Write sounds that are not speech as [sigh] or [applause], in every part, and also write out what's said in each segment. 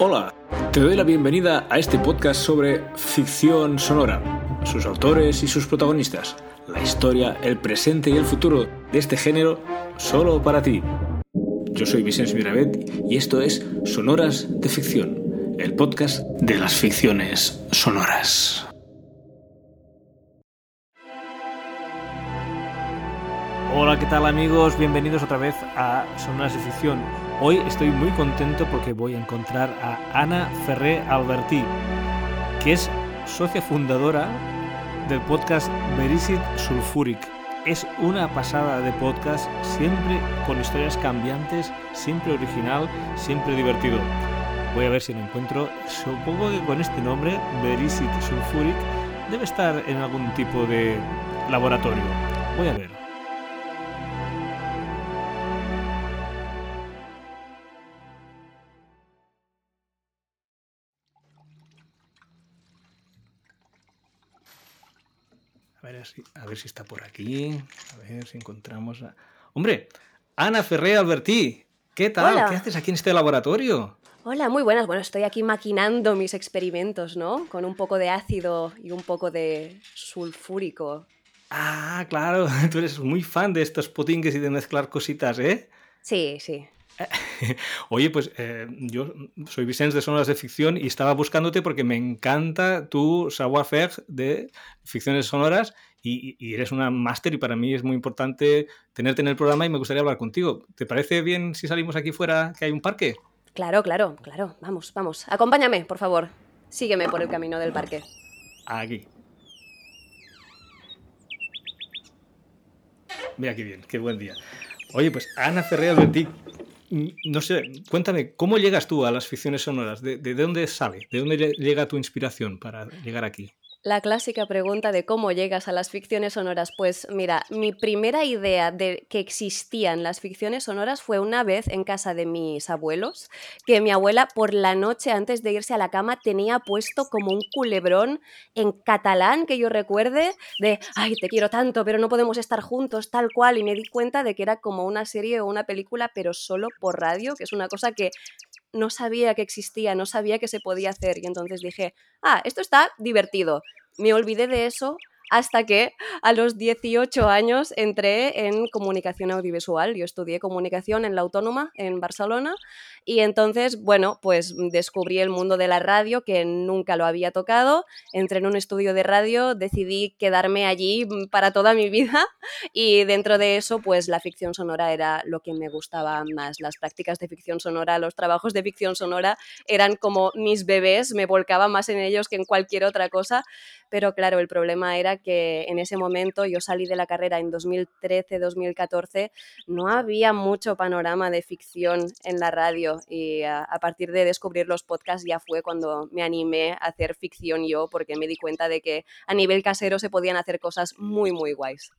Hola, te doy la bienvenida a este podcast sobre ficción sonora, sus autores y sus protagonistas, la historia, el presente y el futuro de este género solo para ti. Yo soy Vicente Miravet y esto es Sonoras de Ficción, el podcast de las ficciones sonoras. Hola, ¿qué tal amigos? Bienvenidos otra vez a Sonoras de Ficción. Hoy estoy muy contento porque voy a encontrar a Ana Ferré Albertí, que es socia fundadora del podcast Verisit Sulfuric. Es una pasada de podcast, siempre con historias cambiantes, siempre original, siempre divertido. Voy a ver si lo encuentro. Supongo que con este nombre, Verisit Sulfuric, debe estar en algún tipo de laboratorio. Voy a ver. A ver, si, a ver si está por aquí. A ver si encontramos a... Hombre, Ana Ferré Albertí. ¿Qué tal? Hola. ¿Qué haces aquí en este laboratorio? Hola, muy buenas. Bueno, estoy aquí maquinando mis experimentos, ¿no? Con un poco de ácido y un poco de sulfúrico. Ah, claro, [laughs] tú eres muy fan de estos potingues y de mezclar cositas, ¿eh? Sí, sí. [laughs] Oye, pues eh, yo soy Vicente de Sonoras de Ficción y estaba buscándote porque me encanta tu savoir-faire de ficciones sonoras y, y eres una máster y para mí es muy importante tenerte en el programa y me gustaría hablar contigo. ¿Te parece bien si salimos aquí fuera que hay un parque? Claro, claro, claro. Vamos, vamos. Acompáñame, por favor. Sígueme por el camino del parque. Aquí. Mira qué bien, qué buen día. Oye, pues Ana Ferrer Albertí, no sé, cuéntame, ¿cómo llegas tú a las ficciones sonoras? ¿De, de dónde sale? ¿De dónde lle- llega tu inspiración para llegar aquí? La clásica pregunta de cómo llegas a las ficciones sonoras. Pues mira, mi primera idea de que existían las ficciones sonoras fue una vez en casa de mis abuelos, que mi abuela por la noche antes de irse a la cama tenía puesto como un culebrón en catalán que yo recuerde de, ay, te quiero tanto, pero no podemos estar juntos, tal cual. Y me di cuenta de que era como una serie o una película, pero solo por radio, que es una cosa que no sabía que existía, no sabía que se podía hacer. Y entonces dije, ah, esto está divertido. Me olvidé de eso hasta que a los 18 años entré en comunicación audiovisual. Yo estudié comunicación en la Autónoma, en Barcelona, y entonces, bueno, pues descubrí el mundo de la radio que nunca lo había tocado. Entré en un estudio de radio, decidí quedarme allí mm, para toda mi vida [laughs] y dentro de eso, pues la ficción sonora era lo que me gustaba más. Las prácticas de ficción sonora, los trabajos de ficción sonora eran como mis bebés, me volcaba más en ellos que en cualquier otra cosa. Pero claro, el problema era que en ese momento yo salí de la carrera en 2013-2014, no había mucho panorama de ficción en la radio y a, partir de descubrir los podcasts ya fue cuando me animé a hacer ficción yo porque me di cuenta de que a nivel casero se podían hacer cosas muy, muy guays.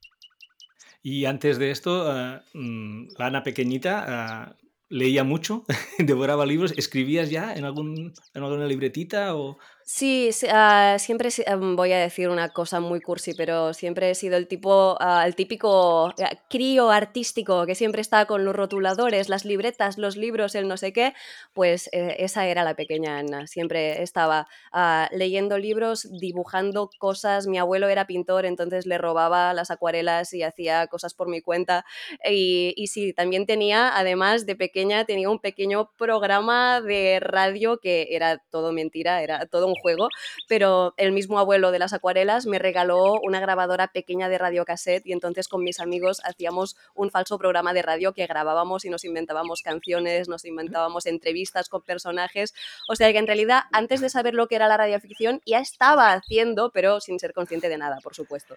Y antes de esto, mm, la Ana pequeñita eh, leía mucho, [laughs] devoraba libros, ¿escribías ya en, algún, en alguna libretita o...? Sí, sí, ah, siempre em, voy a decir una cosa muy cursi, pero siempre he sido el tipo, ah, el típico ah, crío artístico que siempre está con los rotuladores, las libretas, los libros, el no sé qué. Pues eh, esa era la pequeña Ana. Siempre estaba ah, leyendo libros, dibujando cosas. Mi abuelo era pintor, entonces le robaba las acuarelas y hacía cosas por mi cuenta. Y, y sí, también tenía, además de pequeña, tenía un pequeño programa de radio que era todo mentira, era todo un juego, pero el mismo abuelo de las acuarelas me regaló una grabadora pequeña de radiocassette y entonces con mis amigos hacíamos un falso programa de radio que grabábamos y nos inventábamos canciones, nos inventábamos entrevistas con personajes, o sea que en realidad antes de saber lo que era la radioficción ya estaba haciendo, pero sin ser consciente de nada, por supuesto.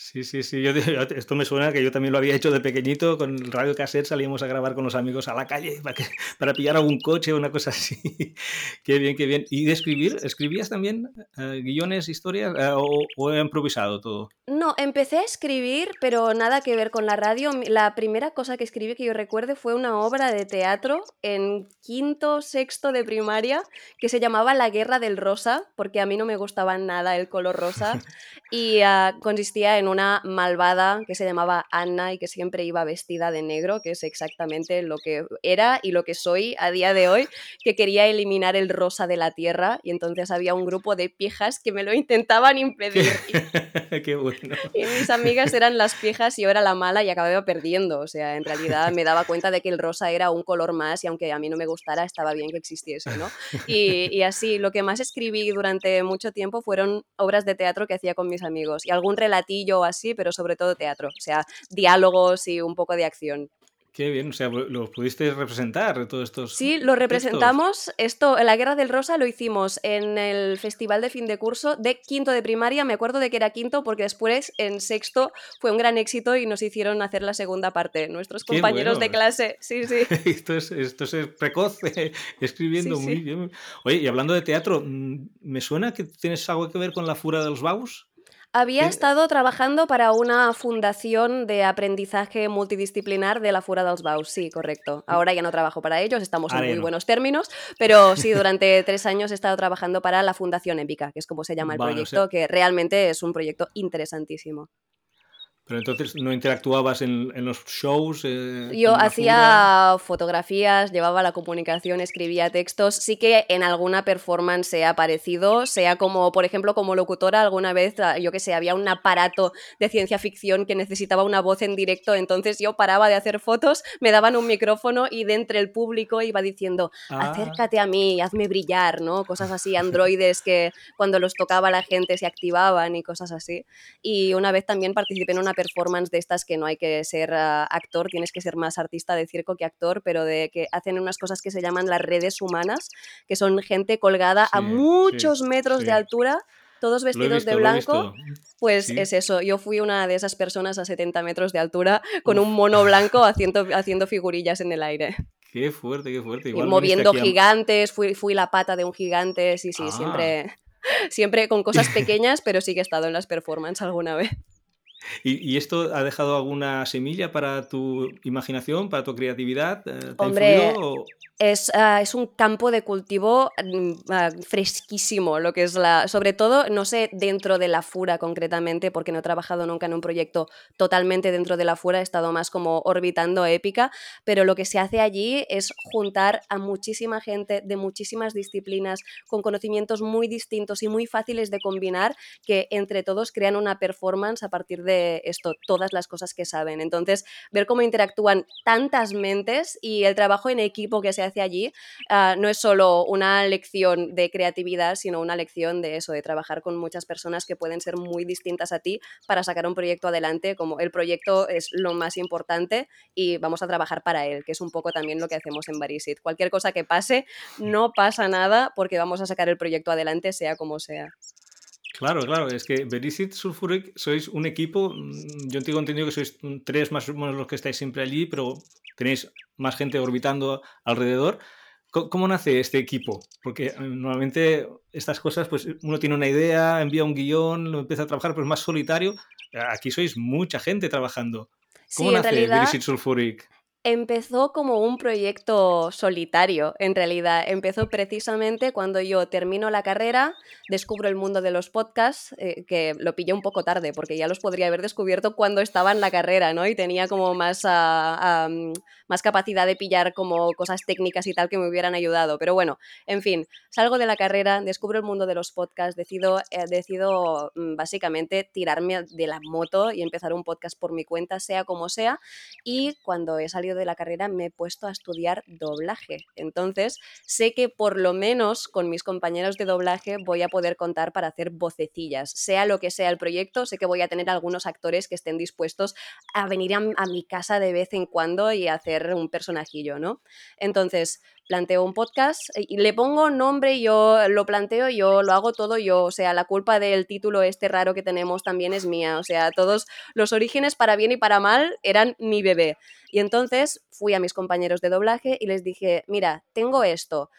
Sí, sí, sí. Yo, [laughs] esto me suena que yo también lo había hecho de pequeñito. Con el radio cassette salíamos a grabar con los amigos a la calle [laughs] para, que- para pillar algún coche o una cosa así. [laughs] qué bien, qué bien. ¿Y de escribir? ¿Escribías también eh, guiones, historias eh, o, o he improvisado todo? No, empecé a escribir, pero nada que ver con la radio. La primera cosa que escribí que yo recuerde fue una obra de teatro en quinto, sexto de primaria que se llamaba La Guerra del Rosa, porque a mí no me gustaba nada el color rosa y ah, consistía en una malvada que se llamaba Anna y que siempre iba vestida de negro, que es exactamente lo que era y lo que soy a día de hoy, que quería eliminar el rosa de la tierra y entonces había un grupo de piejas que me lo intentaban impedir. [laughs] Qué bueno. Y mis amigas eran las piejas y yo era la mala y acababa perdiendo. O sea, en realidad me daba cuenta de que el rosa era un color más y aunque a mí no me gustara, estaba bien que existiese, ¿no? Y, y así, lo que más escribí durante mucho tiempo fueron obras de teatro que hacía con mis amigos y algún relatillo o así, pero sobre todo teatro, o sea, diálogos y un poco de acción. Qué bien, o sea, lo pudiste representar todos estos. Sí, lo representamos. Esto, la Guerra del Rosa lo hicimos en el festival de fin de curso de quinto de primaria. Me acuerdo de que era quinto porque después en sexto fue un gran éxito y nos hicieron hacer la segunda parte. Nuestros compañeros de clase, sí, sí. [laughs] esto, es, esto es precoz, escribiendo muy bien. Oye, y hablando de teatro, mm, ¿me suena que tienes algo que ver con la Fura de los Baus? Había estado trabajando para una fundación de aprendizaje multidisciplinar de la Fura dels Baus, sí, correcto. Mm. Ahora ya no trabajo para ellos, estamos en muy buenos términos, pero sí, durante [laughs] tres años he estado trabajando para la Fundación Épica, que es como se llama el proyecto, que realmente es un proyecto interesantísimo. Pero entonces no interactuabas en, los shows. Eh, Yo hacía fotografías, llevaba la comunicación, escribía textos. Sí que en alguna performance he aparecido, sea como, por ejemplo, como locutora, alguna vez, ah, yo que sé, había un aparato de ciencia ficción que necesitaba una voz en directo, entonces yo paraba de hacer fotos, me daban un micrófono y de entre el público iba diciendo, ah. acércate a mí, hazme brillar, ¿no? Cosas así, androides que cuando los tocaba la gente se activaban y cosas así. Y una vez también participé en una performance de estas que no hay que ser ah, actor, tienes que ser más artista de circo que actor, pero de que hacen unas cosas que se llaman las redes humanas, que son gente colgada a muchos metros de altura todos vestidos de blanco, pues es eso. Yo fui una de esas personas a 70 metros de altura con un mono blanco haciendo, haciendo figurillas en el aire. Qué fuerte, qué fuerte. y moviendo gigantes, fui, fui la pata de un gigante, sí, sí, siempre, ah. [laughs] siempre con cosas [laughs] pequeñas, pero sí que he estado en las performances alguna vez. ¿Y, esto ha dejado alguna semilla para tu imaginación, para tu creatividad? ¿Te Hombre, es, ah, es, un campo de cultivo mm, ah, fresquísimo, lo que es la. Sobre todo, no sé, dentro de la Fura concretamente, porque no he trabajado nunca en un proyecto totalmente dentro de la Fura, he estado más como orbitando épica, pero lo que se hace allí es juntar a muchísima gente de muchísimas disciplinas, con conocimientos muy distintos y muy fáciles de combinar, que entre todos crean una performance a partir de esto, todas las cosas que saben. Entonces, ver cómo interactúan tantas mentes y el trabajo en equipo que se hace allí ah, no es solo una lección de creatividad, sino una lección de eso, de trabajar con muchas personas que pueden ser muy distintas a ti para sacar un proyecto adelante, como el proyecto es lo más importante y vamos a trabajar para él, que es un poco también lo que hacemos en Barisit. Cualquier cosa que pase, no pasa nada porque vamos a sacar el proyecto adelante, sea como sea. Claro, claro, es que Berisit Sulfuric sois un equipo, mm, yo tengo entendido que sois tres más o menos los que estáis siempre allí, pero tenéis más gente orbitando alrededor. ¿Cómo, nace este equipo? Porque eh, normalmente estas cosas, pues uno tiene una idea, envía un guion, lo empieza a trabajar, pero es más solitario. Aquí sois mucha gente trabajando. ¿Cómo nace realidad... Sulfuric? Empezó como un proyecto solitario, en realidad. Empezó precisamente cuando yo termino la carrera, descubro el mundo de los podcasts, eh, que lo pillé un poco tarde, porque ya los podría haber descubierto cuando estaba en la carrera, ¿no? Y tenía como más, ah, más capacidad de pillar como cosas técnicas y tal que me hubieran ayudado. Pero bueno, en fin, salgo de la carrera, descubro el mundo de los podcasts, decido, eh, decido mm, básicamente tirarme de la moto y empezar un podcast por mi cuenta, sea como sea. Y cuando he salido de la carrera me he puesto a estudiar doblaje. Entonces, sé que por lo menos con mis compañeros de doblaje voy a poder contar para hacer vocecillas. Sea lo que sea el proyecto, sé que voy a tener algunos actores que estén dispuestos a venir a, a mi casa de vez en cuando y hacer un personajillo, ¿no? Entonces, planteo un podcast eh, y le pongo nombre, yo lo planteo, yo lo hago todo yo, o sea, la culpa del título este raro que tenemos también es mía, o sea, todos los orígenes para bien y para mal eran mi bebé. Y entonces fui a mis compañeros de doblaje y les dije, mira, tengo esto,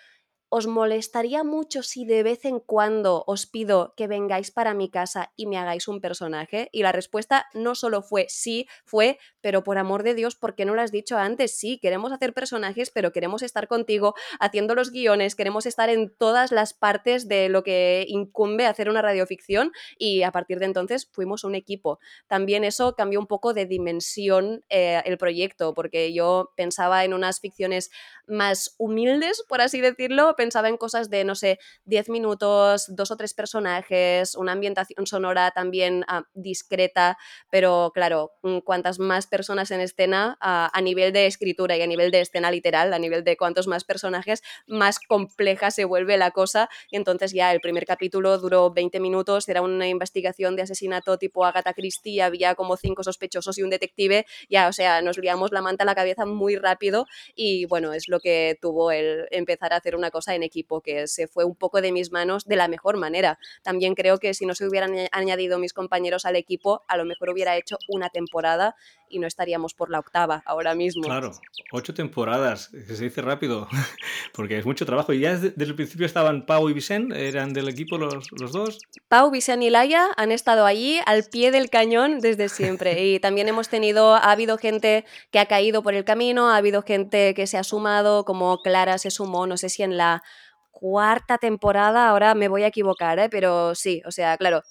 ¿os molestaría mucho si de vez en cuando os pido que vengáis para mi casa y me hagáis un personaje? Y la respuesta no solo fue sí, fue, pero por amor de Dios, ¿por qué no lo has dicho antes? Sí, queremos hacer personajes, pero queremos estar contigo haciendo los guiones, queremos estar en todas las partes de lo que incumbe hacer una radioficción y a partir de entonces fuimos un equipo. También eso cambió un poco de dimensión eh, el proyecto, porque yo pensaba en unas ficciones más humildes, por así decirlo, pensaba en cosas de, no sé, 10 minutos, dos o tres personajes, una ambientación sonora también ah, discreta, pero claro, mm, cuantas más personas en escena ah, a nivel de escritura y a nivel de escena literal, a nivel de cuantos más personajes, más compleja se vuelve la cosa. Entonces ya el primer capítulo duró 20 minutos, era una investigación de asesinato tipo Agatha Christie, había como cinco sospechosos y un detective, ya, o sea, nos liamos la manta a la cabeza muy rápido y bueno, es lo que tuvo el empezar a hacer una cosa en equipo, que se fue un poco de mis manos de la mejor manera. También creo que si no se hubieran añadido mis compañeros al equipo, a lo mejor hubiera hecho una temporada y no estaríamos por la octava ahora mismo. Claro, ocho temporadas, que se dice rápido, [laughs] porque es mucho trabajo. ¿Y ya desde, el principio estaban Pau y Vicente? ¿Eran del equipo los, los dos? Pau, Vicente y Laia han estado allí al pie del cañón desde siempre. Y también hemos tenido, ha habido gente que ha caído por el camino, ha habido gente que se ha sumado, como Clara se sumó, no sé si en la cuarta temporada, ahora me voy a equivocar, ¿eh? pero sí, o sea, claro,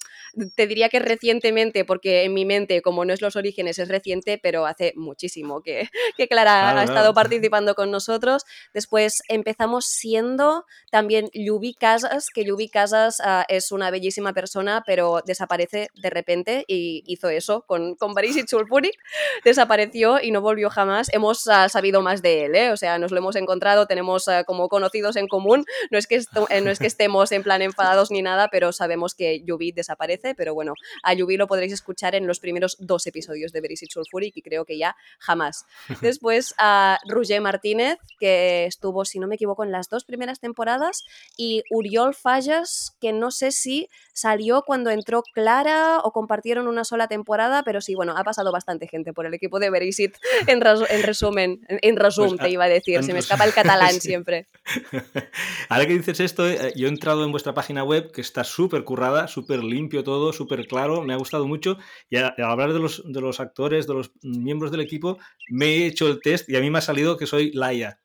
te diría que recientemente, porque en mi mente, como no es los orígenes, es reciente, pero hace muchísimo que, [laughs] que Clara ha estado participando con nosotros. Después empezamos siendo también Yubi Casas, que Yubi Casas ah, es una bellísima persona, pero desaparece de repente y hizo eso con, con Baris Sulfuric, desapareció y no volvió jamás. Hemos ah, sabido más de él, ¿eh? o sea, nos lo hemos encontrado, tenemos ah, como conocidos en común, no es, que eh, no es que estemos en plan enfadados ni nada, pero sabemos que Yubi desaparece, pero bueno, a Yubi lo podréis escuchar en los primeros dos episodios de Very Sulfuric y creo que ya jamás. [laughs] Después a Roger Martínez, que estuvo, si no me equivoco, en las dos primeras temporadas, y Uriol Fallas, que no sé si salió cuando entró Clara o compartieron una sola temporada, pero sí, bueno, ha pasado bastante gente por el equipo de Verisit en, en resumen, en, resumen pues, te iba a decir, se me escapa el catalán [laughs] siempre. Ahora que dices esto, eh, yo he entrado en vuestra página web que está súper currada, súper limpio todo, súper claro, me ha gustado mucho. Y al hablar de los, de los actores, de los miembros del equipo, me he hecho el test y a mí me ha salido que soy Laia.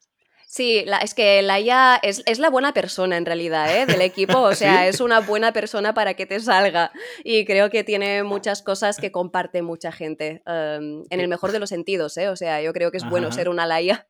Sí, es que Laia es, es, la buena persona en realidad ¿eh? del equipo, o [laughs] sea, es una buena persona para que te salga y creo que tiene muchas cosas que comparte mucha gente, em, en el mejor de los sentidos, ¿eh? o sea, yo creo que es bueno ser una Laia.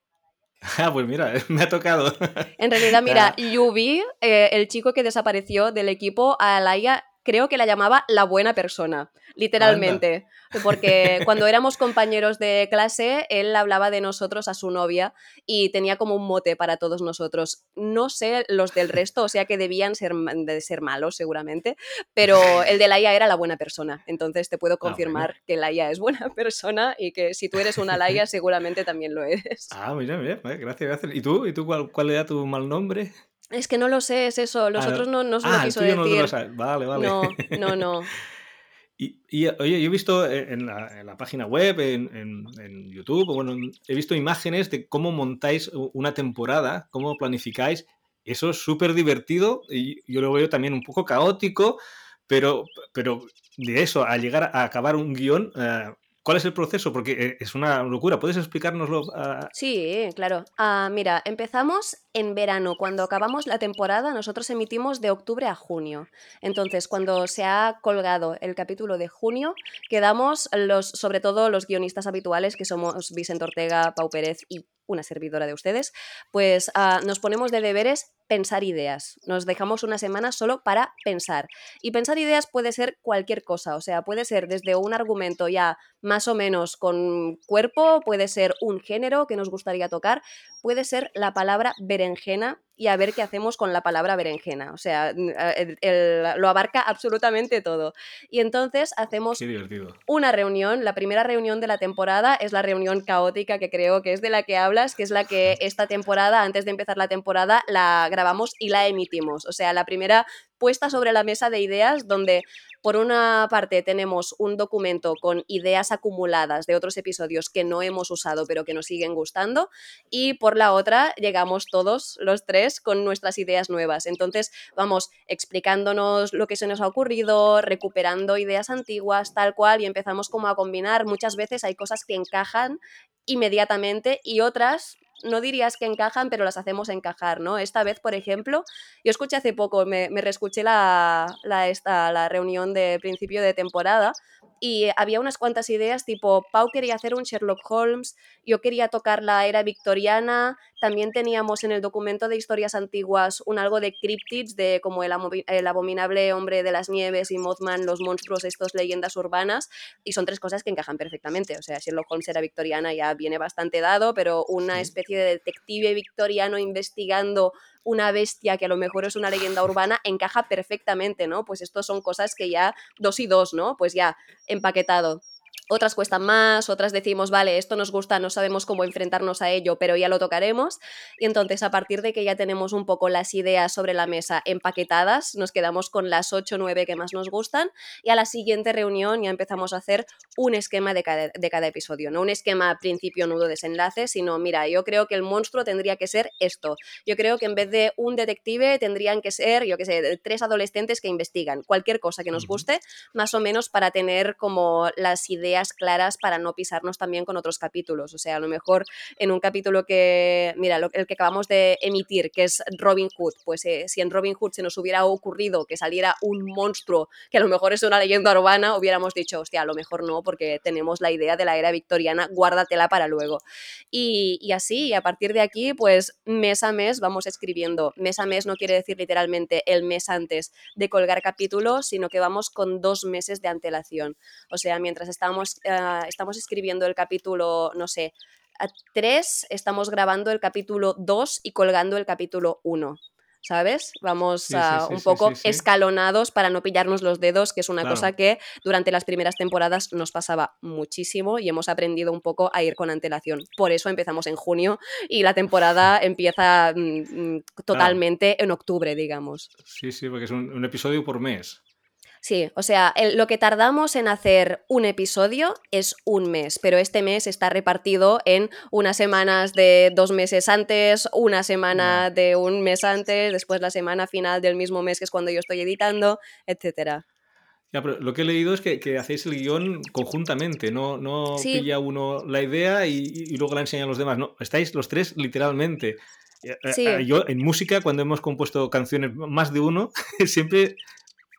[laughs] Ah, pues mira, [laughs] me ha tocado. En realidad, mira, [laughs] Yubi, eh, el chico que desapareció del equipo, a Laia creo que la llamaba la buena persona, literalmente. [laughs] Porque cuando éramos compañeros de clase, él hablaba de nosotros a su novia y tenía como un mote para todos nosotros. No sé los del resto, o sea que debían ser, de ser malos seguramente, pero [laughs] el de Laia era la buena persona. Entonces te puedo ah, confirmar que Laia es buena [laughs] persona y que si tú eres una Laia seguramente también lo eres. Ah, mira, mira, gracias, gracias. ¿Y tú? ¿Y tú cuál, cuál era tu mal nombre? Es que no lo sé, es eso. Los otros no, no se lo ah, quiso decir. No vale, vale. No, no, no. [laughs] y, oye, yo he visto en la, página web, en, en, YouTube, bueno, he visto imágenes de cómo montáis una temporada, cómo planificáis. Eso es súper divertido y yo lo veo también un poco caótico, pero, pero de eso, a llegar a acabar un guion, eh, ¿Cuál es el proceso? Porque eh, es una locura. ¿Puedes explicárnoslo? Sí, claro. Ah, mira, empezamos en verano. Cuando acabamos la temporada, nosotros emitimos de octubre a junio. Entonces, cuando se ha colgado el capítulo de junio, quedamos los, sobre todo los guionistas habituales, que somos Vicente Ortega, Pau Pérez y una servidora de ustedes, pues ah, nos ponemos de deberes pensar ideas. Nos dejamos una semana solo para pensar. Y pensar ideas puede ser cualquier cosa, o sea, puede ser desde un argumento ya más o menos con cuerpo, puede ser un género que nos gustaría tocar, puede ser la palabra berenjena y a ver qué hacemos con la palabra berenjena. O sea, lo abarca absolutamente todo. Y entonces hacemos una reunión. La primera reunión de la temporada es la reunión caótica que creo que es de la que hablas, que es la que esta temporada, antes de empezar la temporada, la grabamos y la emitimos. O sea, la primera puesta sobre la mesa de ideas donde por una parte tenemos un documento con ideas acumuladas de otros episodios que no hemos usado pero que nos siguen gustando y por la otra llegamos todos los tres con nuestras ideas nuevas. Entonces vamos explicándonos lo que se nos ha ocurrido, recuperando ideas antiguas, tal cual y empezamos como a combinar. Muchas veces hay cosas que encajan inmediatamente y otras no dirías que encajan, pero las hacemos encajar, ¿no? Esta vez, por ejemplo, yo escuché hace poco, me, me reescuché la, la, esta, la reunión de principio de temporada y había unas cuantas ideas tipo, Pau quería hacer un Sherlock Holmes, yo quería tocar la era victoriana, también teníamos en el documento de historias antiguas un algo de cryptids, de como el, el abominable hombre de las nieves y Mothman, los monstruos, estos leyendas urbanas, y son tres cosas que encajan perfectamente. O sea, Sherlock Holmes era victoriana ya viene bastante dado, pero una especie de detective victoriano investigando una bestia que a lo mejor es una leyenda urbana encaja perfectamente, ¿no? Pues estos son cosas que ya dos y dos, ¿no? Pues ya empaquetado otras cuestan más, otras decimos, vale, esto nos gusta, no sabemos cómo enfrentarnos a ello, pero ya lo tocaremos. Y entonces, a partir de que ya tenemos un poco las ideas sobre la mesa empaquetadas, nos quedamos con las 8 o 9 que más nos gustan y a la siguiente reunión ya empezamos a hacer un esquema de cada, de cada episodio, no un esquema principio, nudo, desenlace, sino, mira, yo creo que el monstruo tendría que ser esto. Yo creo que en vez de un detective tendrían que ser, yo qué sé, tres adolescentes que investigan cualquier cosa que nos guste, más o menos para tener como las ideas claras para no pisarnos también con otros capítulos. O sea, a lo mejor en un capítulo que, mira, el que acabamos de emitir, que es Robin Hood, pues eh, si en Robin Hood se nos hubiera ocurrido que saliera un monstruo que a lo mejor es una leyenda urbana, hubiéramos dicho, hostia, a lo mejor no, porque tenemos la idea de la era victoriana, guárdatela para luego. Y, así, y a partir de aquí, pues mes a mes vamos escribiendo. Mes a mes no quiere decir literalmente el mes antes de colgar capítulos, sino que vamos con dos meses de antelación. O sea, mientras estamos eh, estamos, escribiendo el capítulo, no sé, 3, estamos grabando el capítulo 2 y colgando el capítulo 1. ¿sabes? Vamos un poco escalonados para no pillarnos los dedos, que es una cosa que durante las primeras temporadas nos pasaba muchísimo y hemos aprendido un poco a ir con antelación. Por eso empezamos en junio y la temporada [laughs] empieza mm, mm, totalmente en octubre, digamos. Sí, sí, porque es un episodio por mes. Sí, o sea, lo que tardamos en hacer un episodio es un mes, pero este mes está repartido en unas semanas de dos meses antes, una semana de un mes antes, después la semana final del mismo mes que es cuando yo estoy editando, etcétera. Ya, pero lo que he leído es que, hacéis el guion conjuntamente, no, no pilla uno la idea y, luego la enseña a los demás, no, estáis los tres literalmente. Eh, eh, yo en música, cuando hemos compuesto canciones más de uno, [laughs] siempre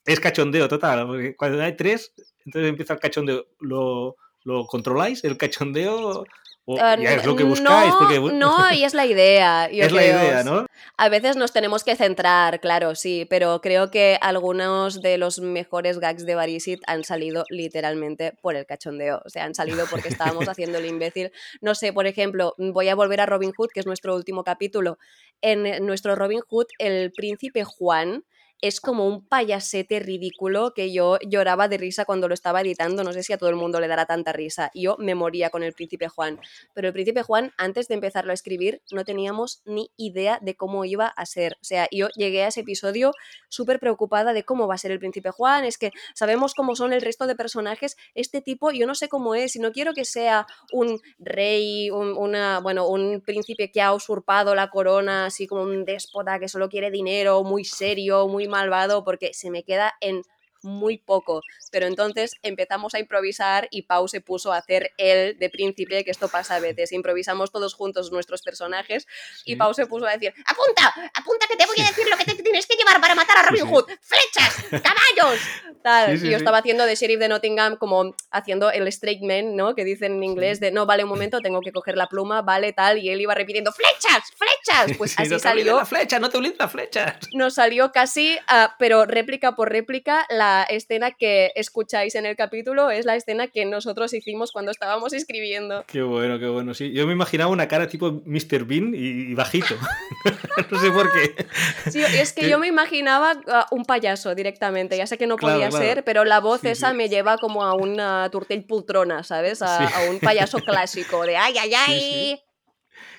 es cachondeo total, porque cuando hay tres, entonces empieza el cachondeo. ¿Lo, lo controláis, el cachondeo? O ya es lo que buscáis. No, no, y es la idea. [laughs] es la idea, ¿no? A veces nos tenemos que centrar, claro, sí, pero creo que algunos de los mejores gags de Barisit han salido literalmente por el cachondeo. O sea, han salido porque estábamos [laughs] haciendo el imbécil. No sé, por ejemplo, voy a volver a Robin Hood, que es nuestro último capítulo. En nuestro Robin Hood, el príncipe Juan es como un payasete ridículo que yo lloraba de risa cuando lo estaba editando. No sé si a todo el mundo le dará tanta risa. Yo me moría con el príncipe Juan. Pero el príncipe Juan, antes de empezarlo a escribir, no teníamos ni idea de cómo iba a ser. O sea, yo llegué a ese episodio súper preocupada de cómo va a ser el príncipe Juan. Es que sabemos cómo son el resto de personajes. Este tipo, yo no sé cómo es y no quiero que sea un rey, un, una, bueno, un príncipe que ha usurpado la corona, así como un déspota que solo quiere dinero, muy serio, muy malvado porque se me queda en muy poco. Pero entonces empezamos a improvisar y Pau se puso a hacer él de príncipe, que esto pasa a [laughs] veces. Improvisamos todos juntos nuestros personajes y Pau se puso a decir, apunta, apunta que te voy a decir lo que te [laughs] tienes que llevar para matar a Robin Hood. Flechas, caballos. [laughs] Tal. y yo estaba haciendo de sheriff de Nottingham como haciendo el straight man, ¿no? Que dicen en inglés de, no, vale un momento, tengo que coger la pluma, vale tal. Y él iba repitiendo, flechas, flechas. Pues así salió. La flecha, no te olvides la flecha. Nos salió casi, pero réplica por réplica, la escena que escucháis en el capítulo es la escena que nosotros hicimos cuando estábamos escribiendo. Qué bueno, qué bueno. Sí, yo me imaginaba una cara tipo Mr. Bean y, bajito. [laughs] no sé por qué. Sí, es que yo me imaginaba un payaso directamente. Ya sé que no podía ser, pero la voz esa me lleva como a una turtel pultrona, ¿sabes? A, a un payaso clásico de ay, ay, ay.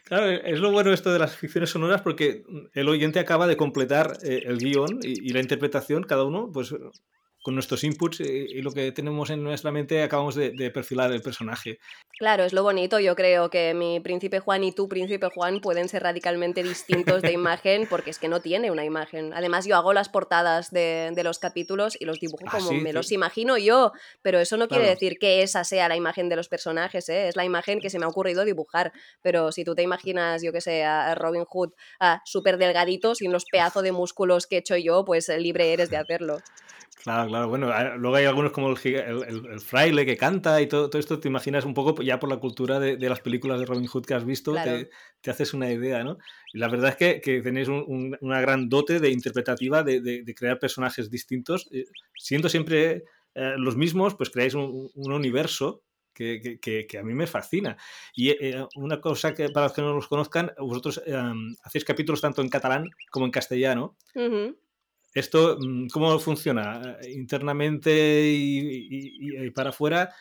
Claro, es lo bueno esto de las ficciones sonoras porque el oyente acaba de completar eh, el guion y, y, la interpretación, cada uno, pues con nuestros inputs eh, y, lo que tenemos en nuestra mente acabamos de, perfilar el personaje. Claro, es lo bonito. Yo creo que mi príncipe Juan y tu príncipe Juan pueden ser radicalmente distintos de [laughs] imagen porque es que no tiene una imagen. Además, yo hago las portadas de, los capítulos y los dibujo ah, como me los imagino yo, pero eso no quiere decir que esa sea la imagen de los personajes, ¿eh? es la imagen que se me ha ocurrido dibujar. Pero si tú te imaginas, yo que sé, a Robin Hood súper delgadito, sin los pedazos de músculos que he hecho yo, pues libre eres de hacerlo. Claro, claro. Bueno, luego hay algunos como el, fraile que canta y todo, todo, esto, te imaginas un poco ya por la cultura de, las películas de Robin Hood que has visto, te, haces una idea, ¿no? Y la verdad es que, tenéis una gran dote de interpretativa de, crear personajes distintos, eh, siendo siempre eh, los mismos, pues creáis un, universo que, que, a mí me fascina. Y eh, una cosa que para los que no los conozcan, vosotros hacéis capítulos tanto en catalán como en castellano. ¿Esto mm, cómo funciona? Internamente y, para afuera,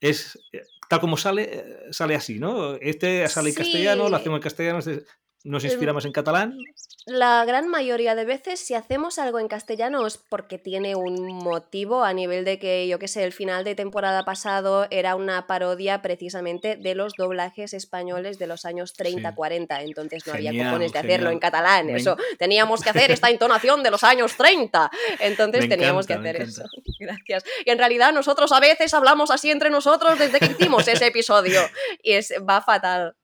es eh, tal como sale, eh, sale así, ¿no? Este sale en castellano, lo hacemos en castellano, este nos inspiramos en catalán. la gran mayoría de veces, si hacemos algo en castellano es porque tiene un motivo a nivel de que, yo qué sé, el final de temporada pasado era una parodia precisamente de los doblajes españoles de los años 30-40, entonces no había cojones de hacerlo en catalán, eso, teníamos que hacer [laughs] esta entonación de los años 30, entonces teníamos que hacer eso. [laughs] Gracias. Y en realidad nosotros a veces hablamos así entre nosotros desde que hicimos ese episodio. Y es, va fatal.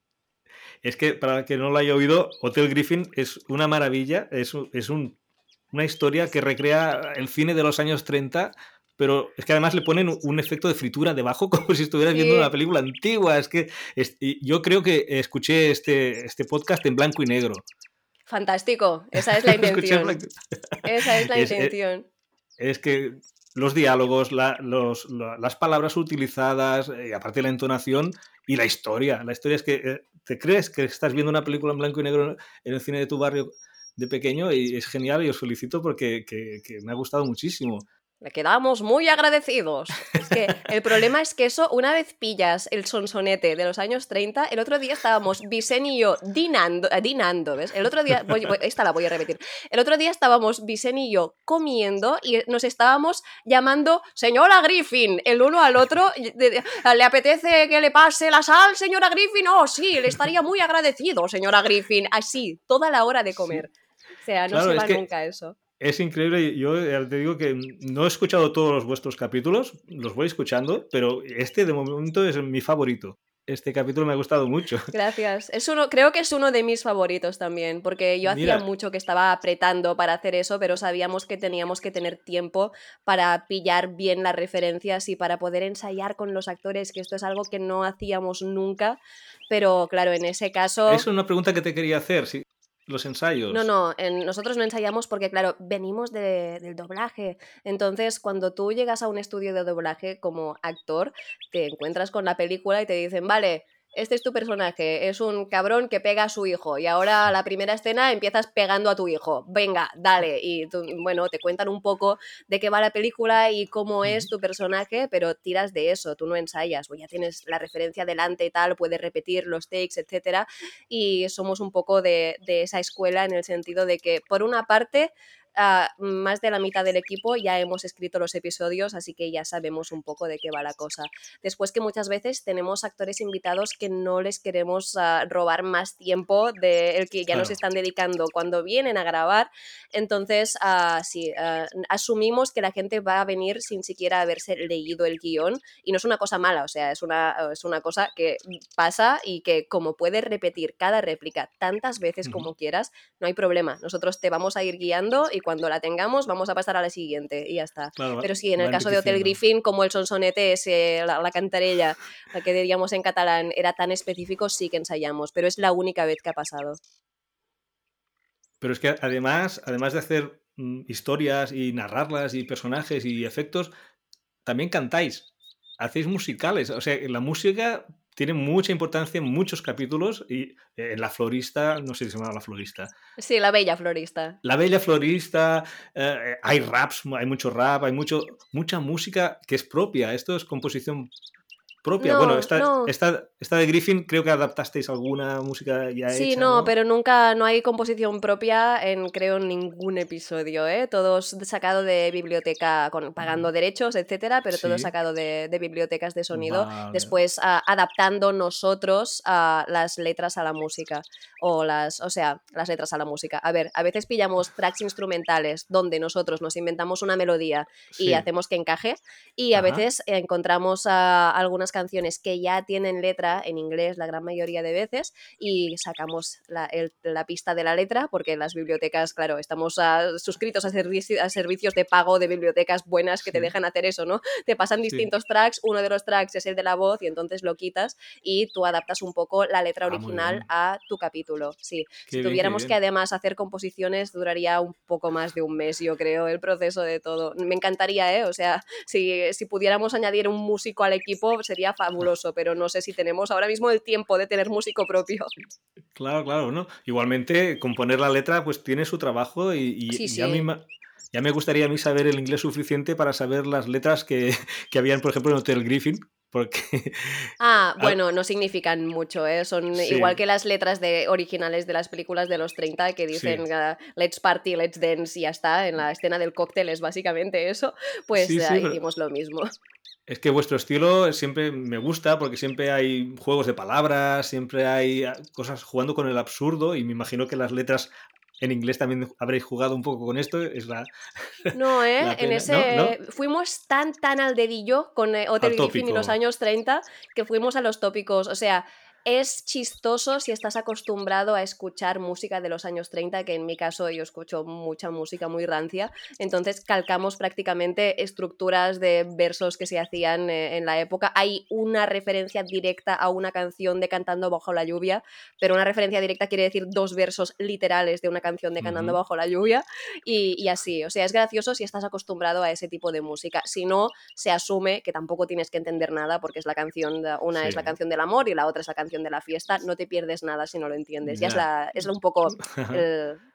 Es que, para el que no lo haya oído, Hotel Griffin es una maravilla, es, es un, una historia que recrea el cine de los años 30, pero es que además le ponen un efecto de fritura debajo, [laughs] como si estuvieras viendo una película antigua. Es que yo creo que escuché este, este podcast en blanco y negro. Fantástico, esa es [laughs] la intención. esa es la intención. Es, que los diálogos, las palabras utilizadas, y eh, aparte de la entonación y la historia. La historia es que eh, te crees que estás viendo una película en blanco y negro en el cine de tu barrio de pequeño y es genial y os felicito porque me ha gustado muchísimo. Le quedamos muy agradecidos. Es que el problema es que eso, una vez pillas el sonsonete de los años 30, el otro día estábamos Vicen y yo dinando, eh, dinando ¿ves? El otro día, esta la voy a repetir. El otro día estábamos Vicen y yo comiendo y nos estábamos llamando señora Griffin, el uno al otro. ¿Le apetece que le pase la sal, señora Griffin? Oh, sí, le estaría muy agradecido, señora Griffin. Así, toda la hora de comer. O sea, no se va nunca eso. Es increíble, yo te digo que no he escuchado todos los vuestros capítulos, los voy escuchando, pero este de momento es mi favorito. Este capítulo me ha gustado mucho. [laughs] Gracias. Es uno, creo que es uno de mis favoritos también, porque yo hacía mucho que estaba apretando para hacer eso, pero sabíamos que teníamos que tener tiempo para pillar bien las referencias y para poder ensayar con los actores, que esto es algo que no hacíamos nunca. Pero claro, en ese caso. Es una pregunta que te quería hacer. Si los ensayos. No, no, nosotros no ensayamos porque, claro, venimos del doblaje. Entonces, cuando tú llegas a un estudio de doblaje como actor, te encuentras con la película y te dicen, vale, este es tu personaje, es un cabrón que pega a su hijo y ahora la primera escena empiezas pegando a tu hijo, venga, dale, y bueno, te cuentan un poco de qué va la película y cómo es tu personaje, pero tiras de eso, tú no ensayas, o ya tienes la referencia delante y tal, puedes repetir los takes, etcétera, y somos un poco de, de esa escuela en el sentido de que, por una parte, más de la mitad del equipo ya hemos escrito los episodios, así que ya sabemos un poco de qué va la cosa. Después que muchas veces tenemos actores invitados que no les queremos ah, robar más tiempo del que ya nos están dedicando cuando vienen a grabar, entonces uh, sí, ah, asumimos que la gente va a venir sin siquiera haberse leído el guion y no es una cosa mala, o sea, es una, es una cosa que pasa y que como puedes repetir cada réplica tantas veces como quieras, no hay problema. Nosotros te vamos a ir guiando y cuando la tengamos vamos a pasar a la siguiente y ya está. Pero sí, en el caso de Hotel Griffin, como el sonsonete la, la, cantarella, la que diríamos en catalán, era tan específico, sí que ensayamos, pero es la única vez que ha pasado. Pero es que además, además de hacer mm, historias y narrarlas y personajes y efectos, también cantáis, hacéis musicales. O sea, la música tiene mucha importancia en muchos capítulos y eh, en La Florista, no sé si se llama La Florista. Sí, La Bella Florista. La Bella Florista, eh, hay raps, hay mucho rap, hay mucho, mucha música que es propia. Esto es composición propia. bueno, esta, esta, de Griffin creo que adaptasteis alguna música ya sí, hecha. no, pero nunca, no hay composición propia en, creo, ningún episodio, ¿eh? Todos sacado de biblioteca, con, pagando derechos, etcétera, pero todo sacado de, bibliotecas de sonido. Después ah, adaptando nosotros a las letras a la música. O las, o sea, las letras a la música. A ver, a veces pillamos tracks instrumentales donde nosotros nos inventamos una melodía y hacemos que encaje. Y a veces encontramos a algunas canciones que ya tienen letra en inglés la gran mayoría de veces y sacamos la, pista de la letra porque en las bibliotecas, claro, estamos suscritos a, a, servicios de pago de bibliotecas buenas que te dejan hacer eso, ¿no? Te pasan distintos tracks, uno de los tracks es el de la voz y entonces lo quitas y tú adaptas un poco la letra ah, original a tu capítulo. Sí, si tuviéramos que además hacer composiciones duraría un poco más de un mes, yo creo, el proceso de todo. Me encantaría, ¿eh? O sea, si, si pudiéramos añadir un músico al equipo sería fabuloso, pero no sé si tenemos ahora mismo el tiempo de tener músico propio. Claro, claro, ¿no? Igualmente, componer la letra pues tiene su trabajo y, ya, ya me gustaría a mí saber el inglés suficiente para saber las letras que, que habían, por ejemplo, en Hotel Griffin, porque... Ah, [laughs] bueno, no significan mucho, ¿eh? Son igual que las letras de, originales de las películas de los 30 que dicen ah, let's party, let's dance y ya está, en la escena del cóctel es básicamente eso, pues hicimos lo mismo. Es que vuestro estilo siempre me gusta porque siempre hay juegos de palabras, siempre hay ah, cosas jugando con el absurdo y me imagino que las letras en inglés también habréis jugado un poco con esto. Es la, [laughs] no, ¿eh? en ese. Fuimos tan, tan al dedillo con eh, Hotel Griffin y los años 30 que fuimos a los tópicos. O sea, es chistoso si estás acostumbrado a escuchar música de los años 30, que en mi caso yo escucho mucha música muy rancia, entonces calcamos prácticamente estructuras de versos que se hacían eh, en la época. Hay una referencia directa a una canción de Cantando bajo la lluvia, pero una referencia directa quiere decir dos versos literales de una canción de Cantando bajo la lluvia y, y así. O sea, es gracioso si estás acostumbrado a ese tipo de música. Si no, se asume que tampoco tienes que entender nada porque es la canción, de, una es la canción del amor y la otra es la canción de la fiesta, no te pierdes nada si no lo entiendes. Ya, es, la, es un poco [laughs]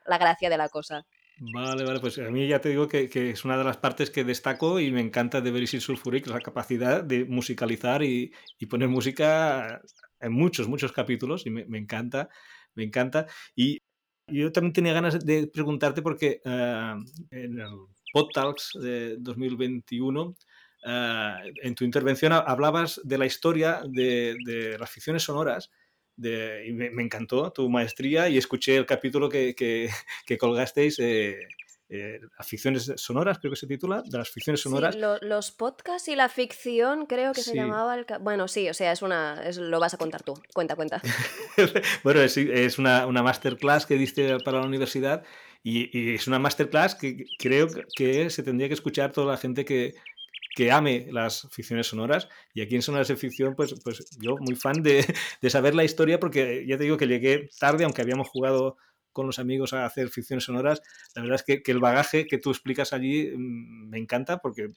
la gracia de la cosa. Vale, vale, pues a mí ya te digo que, es una de las partes que destaco y me encanta de Verisir Sulfuric, la capacidad de musicalizar y, poner música en muchos, muchos capítulos y me, encanta, me encanta. Y yo también tenía ganas de preguntarte porque eh, en el PodTalks de 2021 Ah, en tu intervención hablabas de la historia de, las ficciones sonoras de, y me, encantó tu maestría y escuché el capítulo que, que, [laughs] colgasteis. Eh, eh, las ficciones sonoras, creo que se titula, de las ficciones sonoras. Sí, los podcasts y la ficción, creo que se llamaba el... Bueno, sí, o sea, es una... lo vas a contar tú. Cuenta, cuenta. [laughs] bueno, es, es una, una, masterclass que diste para la universidad y, y, es una masterclass que creo que se tendría que escuchar toda la gente que, que ame las ficciones sonoras. Y aquí en Sonoras de Ficción, pues, pues yo muy fan de, saber la historia, porque ya te digo que llegué tarde, aunque habíamos jugado con los amigos a hacer ficciones sonoras, la verdad es que, el bagaje que tú explicas allí mm, me encanta porque,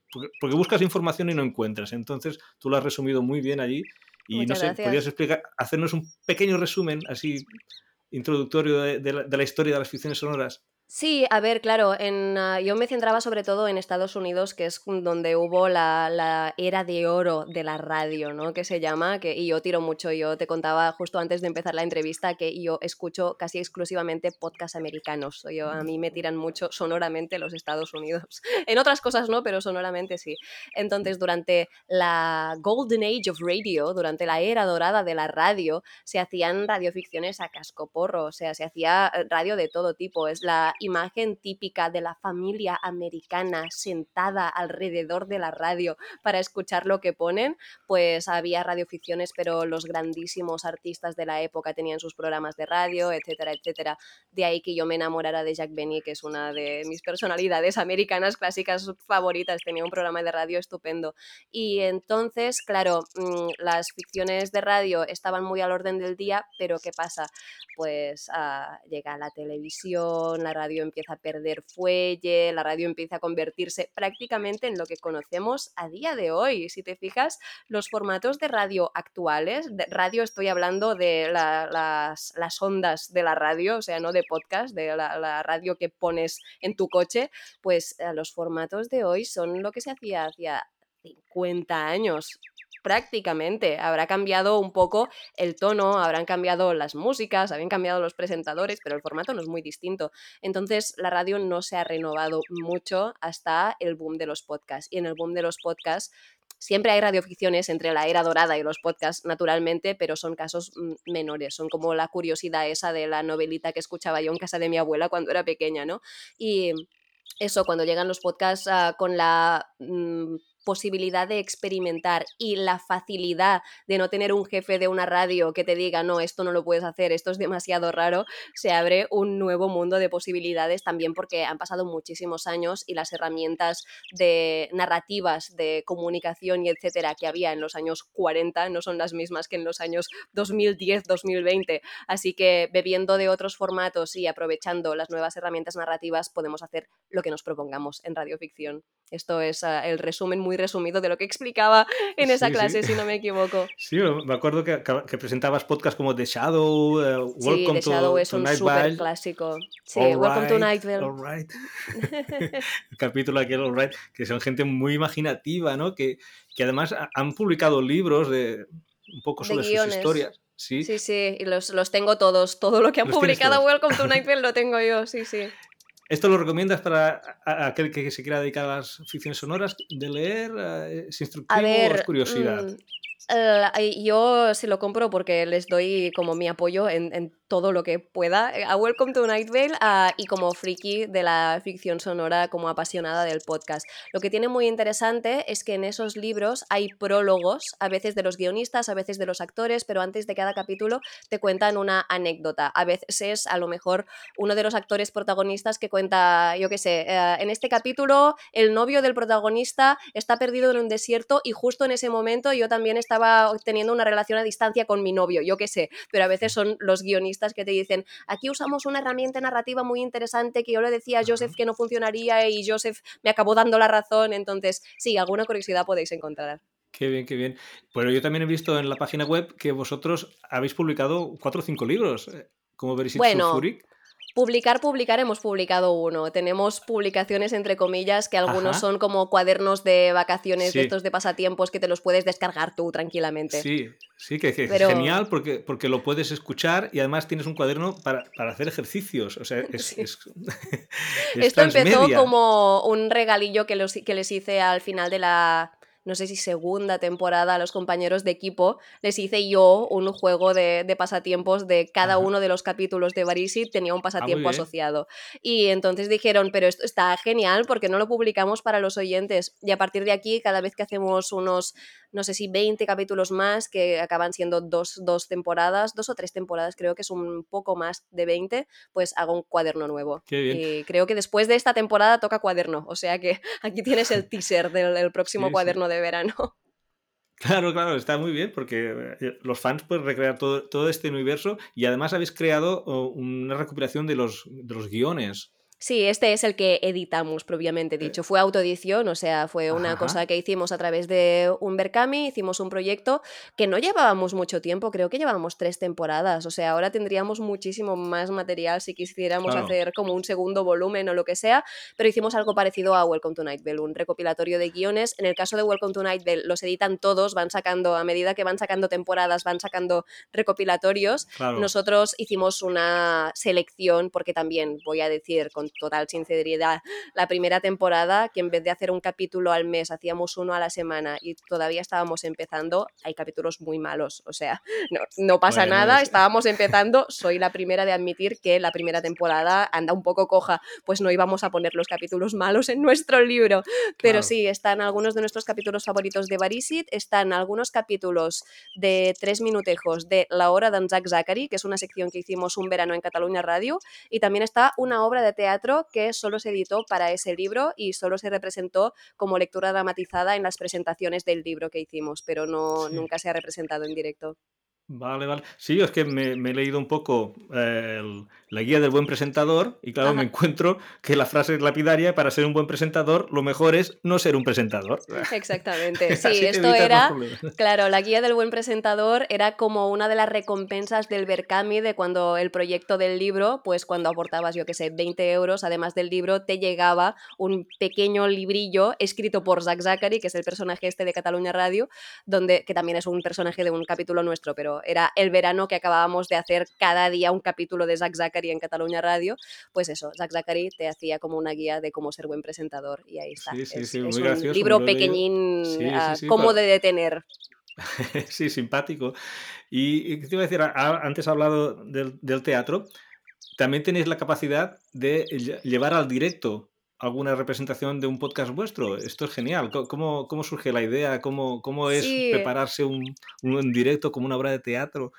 porque buscas información y no encuentras. Entonces tú lo has resumido muy bien allí. Y no sé, ¿podrías explicar, hacernos un pequeño resumen así introductorio de la historia de las ficciones sonoras? Sí, a ver, claro, en, ah, yo me centraba sobre todo en Estados Unidos, que es donde hubo la, era de oro de la radio, ¿no? Que se llama, que, y yo tiro mucho, yo te contaba justo antes de empezar la entrevista que yo escucho casi exclusivamente podcasts americanos. Yo, a mí me tiran mucho sonoramente los Estados Unidos. [laughs] En otras cosas no, pero sonoramente sí. Entonces, durante la Golden Age of Radio, durante la era dorada de la radio, se hacían radioficciones a cascoporro, o sea, se hacía eh, radio de todo tipo. Es la imagen típica de la familia americana sentada alrededor de la radio para escuchar lo que ponen, pues había radioficciones, pero los grandísimos artistas de la época tenían sus programas de radio, etcétera, etcétera. De ahí que yo me enamorara de Jack Benny, que es una de mis personalidades americanas clásicas favoritas. Tenía un programa de radio estupendo. Y entonces, claro, mm, las ficciones de radio estaban muy al orden del día, pero ¿qué pasa? Pues ah, llega la televisión, la radio empieza a perder fuelle, la radio empieza a convertirse prácticamente en lo que conocemos a día de hoy. Si te fijas, los formatos de radio actuales, de radio estoy hablando de las, las, ondas de la radio, o sea, no de podcast, de la, la radio que pones en tu coche, pues eh, los formatos de hoy son lo que se hacía hacia 50 años prácticamente. Habrá cambiado un poco el tono, habrán cambiado las músicas, habían cambiado los presentadores, pero el formato no es muy distinto. Entonces, la radio no se ha renovado mucho hasta el boom de los podcasts. Y en el boom de los podcasts Siempre hay radioficciones entre la era dorada y los podcasts, naturalmente, pero son casos mm, menores. Son como la curiosidad esa de la novelita que escuchaba yo en casa de mi abuela cuando era pequeña, ¿no? Y eso, cuando llegan los podcasts ah, con la mm, posibilidad de experimentar y la facilidad de no tener un jefe de una radio que te diga, no, esto no lo puedes hacer, esto es demasiado raro, se abre un nuevo mundo de posibilidades también porque han pasado muchísimos años y las herramientas de narrativas de comunicación y etcétera que había en los años 40 no son las mismas que en los años 2010, 2020. Así que bebiendo de otros formatos y aprovechando las nuevas herramientas narrativas podemos hacer lo que nos propongamos en radioficción. Esto es ah, el resumen muy resumido de lo que explicaba en esa clase, si no me equivoco. Sí, me acuerdo que, presentabas podcast como The Shadow, uh, Welcome sí, The Shadow es un súper clásico. Sí, Welcome to Night Vale. [laughs] el capítulo aquel, All Right, que son gente muy imaginativa, ¿no? Que, que además han publicado libros de un poco sobre sus historias. Sí, sí, sí, y los, los tengo todos. Todo lo que han publicado Welcome to [laughs] Night Vale lo tengo yo, sí, sí. ¿Esto lo recomiendas para aquel que se quiera dedicar a las ficciones sonoras? ¿De leer? Eh, ¿Es instructivo o es curiosidad? Yo se lo compro porque les doy como mi apoyo en, todo lo que pueda eh, a Welcome to Night Vale y como friki de la ficción sonora, como apasionada del podcast. Lo que tiene muy interesante es que en esos libros hay prólogos, a veces de los guionistas, a veces de los actores, pero antes de cada capítulo te cuentan una anécdota. A veces es a lo mejor uno de los actores protagonistas que cuenta, yo qué sé, eh, en este capítulo el novio del protagonista está perdido en un desierto y justo en ese momento yo también estaba estaba teniendo una relación a distancia con mi novio, yo qué sé, pero a veces son los guionistas que te dicen, aquí usamos una herramienta narrativa muy interesante que yo le decía a Joseph que no funcionaría y Joseph me acabó dando la razón, entonces sí, alguna curiosidad podéis encontrar. Qué bien, qué bien. Bueno, yo también he visto en la página web que vosotros habéis publicado cuatro o cinco libros, eh, como veréis bueno, Publicar, publicar, hemos publicado uno. Tenemos publicaciones entre comillas que algunos son como cuadernos de vacaciones, de estos de pasatiempos que te los puedes descargar tú tranquilamente. Sí, sí, que, es genial porque, porque lo puedes escuchar y además tienes un cuaderno para, hacer ejercicios. O sea, [laughs] [laughs] es, Esto empezó como un regalillo que, los, que les hice al final de la no sé si segunda temporada a los compañeros de equipo, les hice yo un juego de, pasatiempos de cada uno de los capítulos de Barisit tenía un ah, pasatiempo asociado. Y entonces dijeron, pero esto está genial porque no lo publicamos para los oyentes. Y a partir de aquí, cada vez que hacemos unos no sé si 20 capítulos más, que acaban siendo dos, dos, temporadas, dos o tres temporadas, creo que es un poco más de 20, pues hago un cuaderno nuevo. Y creo que después de esta temporada toca cuaderno, o sea que [laughs] aquí tienes el teaser del, próximo cuaderno de verano. [laughs] Claro, claro, está muy bien porque eh, los fans pueden recrear todo, todo este universo y además habéis creado oh, una recuperación de los, de los guiones. Sí, este es el que editamos, propiamente dicho. Fue autoedición, o sea, fue una cosa que hicimos a través de un Berkami, hicimos un proyecto que no llevábamos mucho tiempo, creo que llevábamos tres temporadas, o sea, ahora tendríamos muchísimo más material si quisiéramos hacer como un segundo volumen o lo que sea, pero hicimos algo parecido a Welcome to Night Vale, un recopilatorio de guiones. En el caso de Welcome to Night Vale, los editan todos, van sacando, a medida que van sacando temporadas, van sacando recopilatorios. Nosotros hicimos una selección, porque también voy a decir con total sinceridad, la primera temporada, que en vez de hacer un capítulo al mes, hacíamos uno a la semana y todavía estábamos empezando, hay capítulos muy malos. O sea, [laughs] no, pasa nada, estábamos empezando, soy la primera de admitir que la primera temporada anda un poco coja, pues no íbamos a poner los capítulos malos en nuestro libro. Pero sí, están algunos de nuestros capítulos favoritos de Barisit, están algunos capítulos de tres minutejos de La Hora de Zach Zachary, que es una sección que hicimos un verano en Cataluña Radio, y también está una obra de teatro que solo se editó para ese libro y solo se representó como lectura dramatizada en las presentaciones del libro que hicimos, pero no, nunca se ha representado en directo. Vale, vale. Sí, es que me, me he leído un poco eh, el- la guía del buen presentador y claro, me encuentro que la frase es lapidaria, para ser un buen presentador lo mejor es no ser un presentador. Exactamente. [laughs] Sí, esto era, [laughs] claro, la guía del buen presentador era como una de las recompensas del Berkami de cuando el proyecto del libro, pues cuando aportabas, yo qué sé, 20 euros, además del libro, te llegaba un pequeño librillo escrito por Zach Zachary, que es el personaje este de Cataluña Radio, donde, que también es un personaje de un capítulo nuestro, pero era el verano que acabábamos de hacer cada día un capítulo de Zach Zachary en Cataluña Radio, pues eso, Zach Zachary te hacía como una guía de cómo ser buen presentador y ahí está. Sí, sí, es, sí, es muy un gracioso, libro he pequeñín, sí, ah, cómodo de detener. [laughs] sí, simpático. Y, te iba a decir, A- antes has hablado del, del teatro, también tenéis la capacidad de lle- llevar al directo alguna representación de un podcast vuestro. Esto es genial. ¿Cómo, cómo surge la idea? ¿Cómo, cómo es Sí, prepararse un, un directo como una obra de teatro?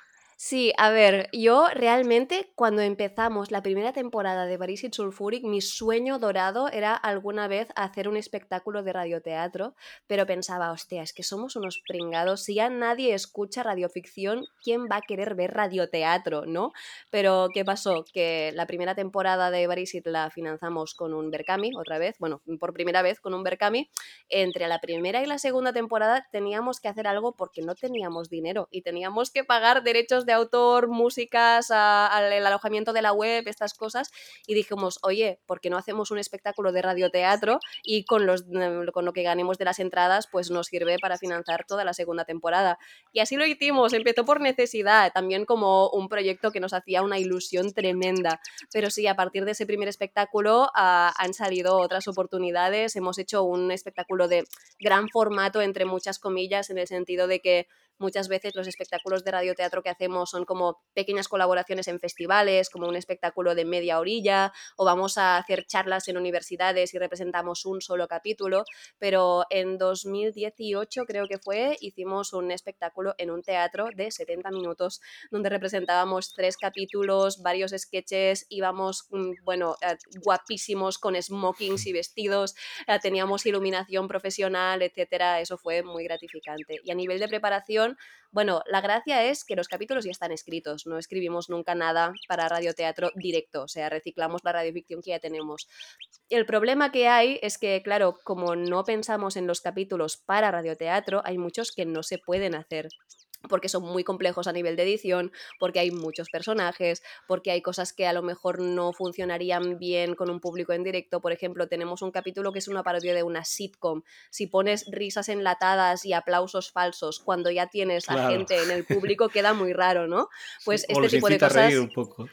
Sí, a ver, yo realmente cuando empezamos la primera temporada de Barisit Sulfuric, mi sueño dorado era alguna vez hacer un espectáculo de radioteatro, pero pensaba, hostia, es que somos unos pringados, si ya nadie escucha radioficción, ¿quién va a querer ver radioteatro, no? Pero ¿qué pasó? Que la primera temporada de Barisit la financiamos con un Berkami, otra vez, bueno, por primera vez con un Berkami, entre la primera y la segunda temporada teníamos que hacer algo porque no teníamos dinero y teníamos que pagar derechos de autor, músicas, al alojamiento de la web, estas cosas. Y dijimos, oye, ¿por qué no hacemos un espectáculo de radioteatro y con, los, eh, con lo que ganemos de las entradas, pues nos sirve para financiar toda la segunda temporada? Y así lo hicimos, empezó por necesidad, también como un proyecto que nos hacía una ilusión tremenda. Pero sí, a partir de ese primer espectáculo ah, han salido otras oportunidades. Hemos hecho un espectáculo de gran formato, entre muchas comillas, en el sentido de que muchas veces los espectáculos de radioteatro que hacemos son como pequeñas colaboraciones en festivales, como un espectáculo de media orilla, o vamos a hacer charlas en universidades y representamos un solo capítulo, pero en 2018 creo que fue, hicimos un espectáculo en un teatro de 70 minutos donde representábamos tres capítulos, varios sketches, íbamos, mm, bueno, eh, guapísimos con smokings y vestidos, eh, teníamos iluminación profesional, etcétera. Eso fue muy gratificante. Y a nivel de preparación, bueno, la gracia es que los capítulos ya están escritos, no escribimos nunca nada para radioteatro directo, o sea, reciclamos la radioficción que ya tenemos. El problema que hay es que, claro, como no pensamos en los capítulos para radioteatro, hay muchos que no se pueden hacer porque son muy complejos a nivel de edición, porque hay muchos personajes, porque hay cosas que a lo mejor no funcionarían bien con un público en directo. Por ejemplo, tenemos un capítulo que es una parodia de una sitcom. Si pones risas enlatadas y aplausos falsos cuando ya tienes a gente en el público, queda muy raro, ¿no? [laughs] Pues Sí, este tipo de cosas... reír un poco.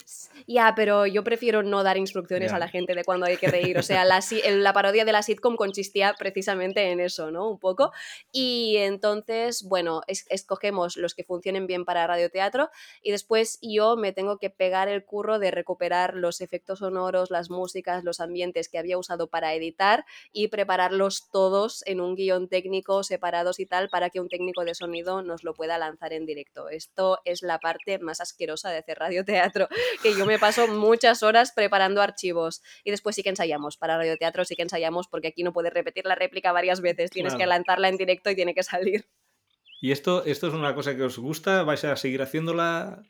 Ya, pero yo prefiero no dar instrucciones a la gente de cuándo hay que reír. O sea, la, la parodia de la sitcom consistía precisamente en eso, ¿no? Un poco. Y entonces, bueno, es- escogemos los que funcionen bien para radioteatro y después yo me tengo que pegar el curro de recuperar los efectos sonoros, las músicas, los ambientes que había usado para editar y prepararlos todos en un guion técnico separados y tal para que un técnico de sonido nos lo pueda lanzar en directo. Esto es la parte más asquerosa de hacer radioteatro, [laughs] que yo me paso muchas horas preparando archivos y después sí que ensayamos. Para radioteatro sí que ensayamos porque aquí no puedes repetir la réplica varias veces, tienes que lanzarla en directo y tiene que salir. ¿Y esto, esto es una cosa que os gusta? ¿Vais a seguir haciéndola?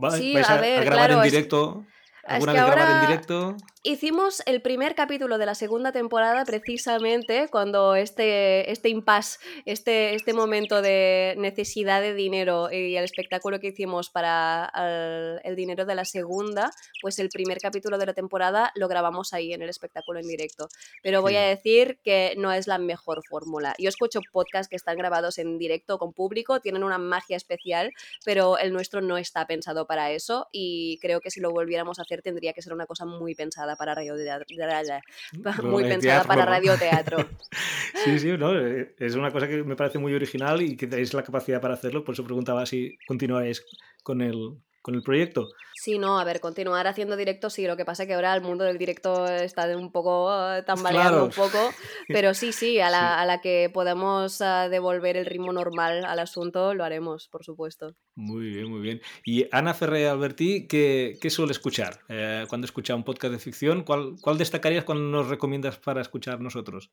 ¿Va- Sí, ¿Vais a a, a ver, grabar claro, en es- directo? Es ¿Alguna que vez grabar en directo? Hicimos el primer capítulo de la segunda temporada precisamente cuando este, este impasse, este, este momento de necesidad de dinero y el espectáculo que hicimos para el, el dinero de la segunda, pues el primer capítulo de la temporada lo grabamos ahí en el espectáculo en directo. Pero voy a decir que no es la mejor fórmula. Yo escucho podcasts que están grabados en directo con público, tienen una magia especial, pero el nuestro no está pensado para eso y creo que si lo volviéramos a hacer tendría que ser una cosa muy pensada para radio muy pensada teatro, para radioteatro. [laughs] Sí, sí, no, eh, es una cosa que me parece muy original y que tenéis la capacidad para hacerlo, por eso preguntaba si continuáis con el, con el proyecto. Sí, no, a ver, continuar haciendo directo sí, lo que pasa es que ahora el mundo del directo está de un poco [laughs] eh, tambaleando Claro, un poco, [laughs] pero sí, sí, a sí. la, a la que podamos ah, devolver el ritmo normal al asunto, lo haremos, por supuesto. Muy bien, muy bien. Y Ana Ferrer Alberti, ¿qué, qué suele escuchar eh, cuando escucha un podcast de ficción? ¿Cuál, cuál destacarías cuando nos recomiendas para escuchar nosotros?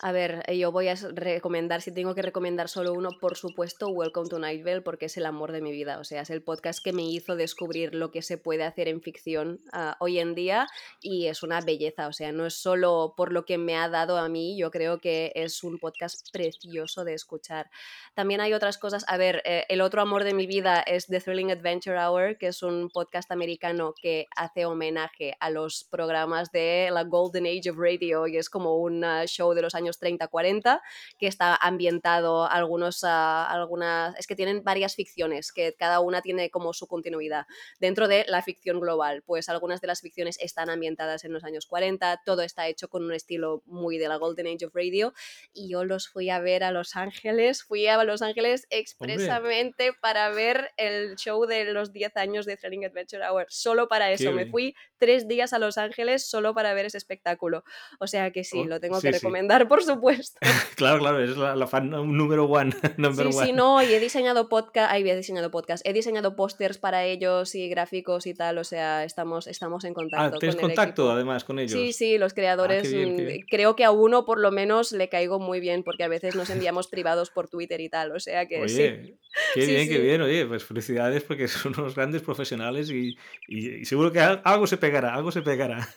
A ver, eh, yo voy a recomendar, si tengo que recomendar solo uno, por supuesto, Welcome to Night porque es el amor de mi vida. O sea, es el podcast que me hizo descubrir lo que se puede hacer en ficción uh, hoy en día y es una belleza. O sea, no es solo por lo que me ha dado a mí, yo creo que es un podcast precioso de escuchar. También hay otras cosas. A ver, eh, el otro amor de mi vida es The Thrilling Adventure Hour, que es un podcast americano que hace homenaje a los programas de la Golden Age of Radio y es como un show de los años 30-40, que está ambientado algunos, uh, algunas, es que tienen varias ficciones, que cada una tiene como su continuidad dentro de la ficción global. Pues algunas de las ficciones están ambientadas en los años 40, todo está hecho con un estilo muy de la Golden Age of Radio y yo los fui a ver a Los Ángeles, fui a Los Ángeles expresamente Hombre. para ver el show de los 10 años de Thrilling Adventure Hour, solo para eso, me fui tres días a Los Ángeles solo para ver ese espectáculo. O sea que sí, oh, lo tengo sí, que recomendar, sí. por supuesto. [laughs] claro, claro, es la, la fan número one. [laughs] Number sí, one. sí, no, y he diseñado podcast, ahí he diseñado podcast, he diseñado pósters para ellos y gráficos y tal, o sea, estamos, estamos en contacto. Ah, ¿tienes con contacto el además con ellos? Sí, sí, los creadores, ah, qué bien, qué bien. creo que a uno por lo menos le caigo muy bien, porque a veces nos enviamos [laughs] privados por Twitter y tal, o sea que Oye, sí. Qué Sí, bien, sí. qué bien, oye, pues felicidades porque son unos grandes profesionales y, y, y seguro que algo se pegará, algo se pegará.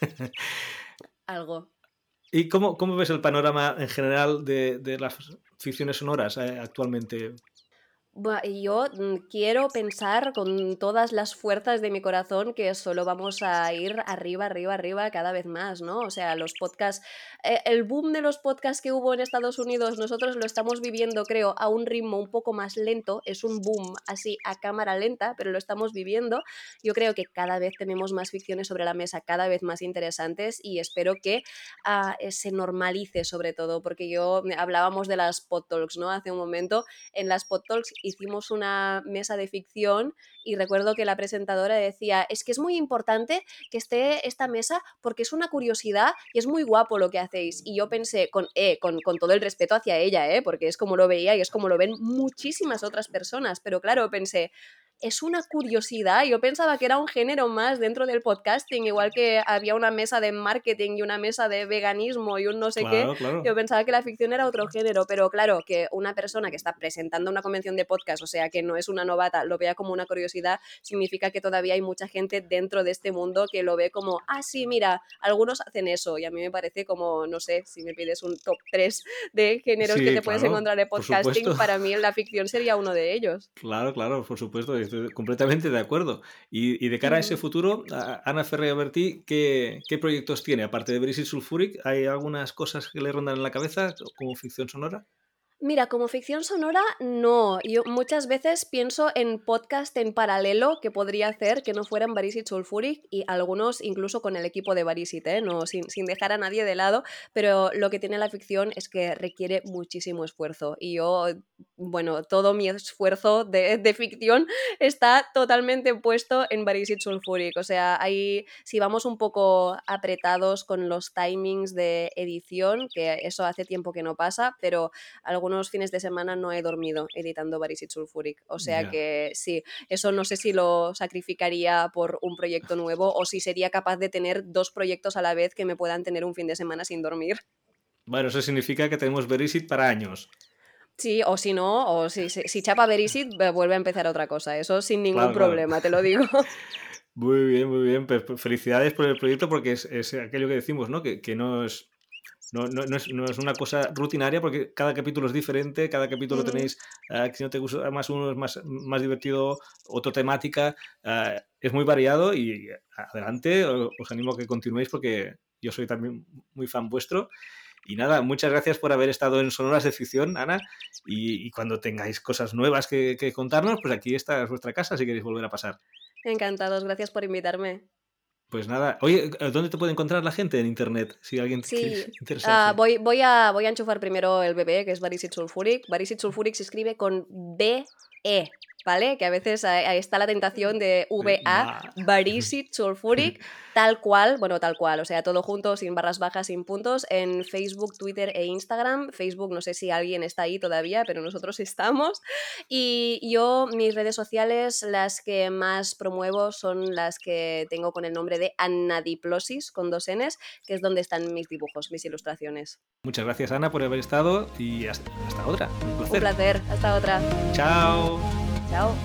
Algo. ¿Y cómo, cómo, ves el panorama en general de, de las ficciones sonoras eh, actualmente? Yo mm, quiero pensar con todas las fuerzas de mi corazón que solo vamos a ir arriba, arriba, arriba cada vez más, ¿no? O sea, los podcasts, eh, el boom de los podcasts que hubo en Estados Unidos, nosotros lo estamos viviendo, creo, a un ritmo un poco más lento, es un boom así a cámara lenta, pero lo estamos viviendo. Yo creo que cada vez tenemos más ficciones sobre la mesa, cada vez más interesantes y espero que uh, se normalice sobre todo, porque yo hablábamos de las pod talks, ¿no? Hace un momento, en las pod talks hicimos una mesa de ficción y recuerdo que la presentadora decía, es que es muy importante que esté esta mesa porque es una curiosidad y es muy guapo lo que hacéis. Y yo pensé, con, eh, con, con todo el respeto hacia ella, eh, porque es como lo veía y es como lo ven muchísimas otras personas, pero claro, pensé, es una curiosidad. Yo pensaba que era un género más dentro del podcasting, igual que había una mesa de marketing y una mesa de veganismo y un no sé Claro, qué. claro. Yo pensaba que la ficción era otro género, pero claro, que una persona que está presentando una convención de podcast, o sea, que no es una novata, lo vea como una curiosidad, significa que todavía hay mucha gente dentro de este mundo que lo ve como, ah, sí, mira, algunos hacen eso. Y a mí me parece como, no sé, si me pides un top 3 de géneros Sí, que te puedes encontrar en podcasting, para mí la ficción sería uno de ellos. Claro, claro, por supuesto, estoy completamente de acuerdo. Y, y de cara a ese futuro, a- Ana Ferrer Bertí, ¿qué, ¿qué proyectos tiene? Aparte de Brisit Sulfuric, ¿hay algunas cosas que le rondan en la cabeza como ficción sonora? Mira, como ficción sonora, no. Yo muchas veces pienso en podcast en paralelo que podría hacer que no fueran Barisit Sulfuric y algunos incluso con el equipo de Barisit, ¿eh? no, sin, sin dejar a nadie de lado, pero lo que tiene la ficción es que requiere muchísimo esfuerzo y yo, bueno, todo mi esfuerzo de, de ficción [laughs] está totalmente puesto en Barisit Sulfuric, o sea, ahí si vamos un poco apretados con los timings de edición, que eso hace tiempo que no pasa, pero algunos fines de semana no he dormido editando Barisit Sulfuric. O sea que sí, eso no sé si lo sacrificaría por un proyecto nuevo o si sería capaz de tener dos proyectos a la vez que me puedan tener un fin de semana sin dormir. Bueno, eso significa que tenemos Berisit para años. Sí, o si no, o si, si, si chapa Berisit, vuelve a empezar otra cosa. Eso sin ningún Claro, claro. problema, te lo digo. [laughs] Muy bien, muy bien. Pues, pues, felicidades por el proyecto porque es, es aquello que decimos, ¿no? Que, que no es. No, no, no, es, no es una cosa rutinaria porque cada capítulo es diferente, cada capítulo Ujú. tenéis, uh, si no te gusta más uno es más, más divertido, otra temática, uh, es muy variado y adelante, os animo a que continuéis porque yo soy también muy fan vuestro. Y nada, muchas gracias por haber estado en Sonoras de Ficción, Ana. Y, y cuando tengáis cosas nuevas que, que, contarnos, pues aquí está vuestra casa si queréis volver a pasar. Encantados, gracias por invitarme. Pues nada, oye, ¿dónde te puede encontrar la gente en internet? Si alguien sí, quiere [laughs] uh, voy, voy, a, voy a enchufar primero el bebé, que es Barisit Sulfuric. Barisit Sulfuric se escribe con B-E ¿vale? Que a veces ahí está la tentación de VA, Barisit [laughs] Sulfuric, tal cual, bueno, tal cual, o sea, todo junto, sin barras bajas, sin puntos, en Facebook, Twitter e Instagram. Facebook, no sé si alguien está ahí todavía, pero nosotros [laughs] estamos. Y yo, mis redes sociales, las que más promuevo son las que tengo con el nombre de Anadiplosis, con dos Ns, que es donde están mis dibujos, mis ilustraciones. Muchas gracias, Ana, por haber estado y hasta, otra. Un placer. Un placer, hasta otra. Chao. Chao.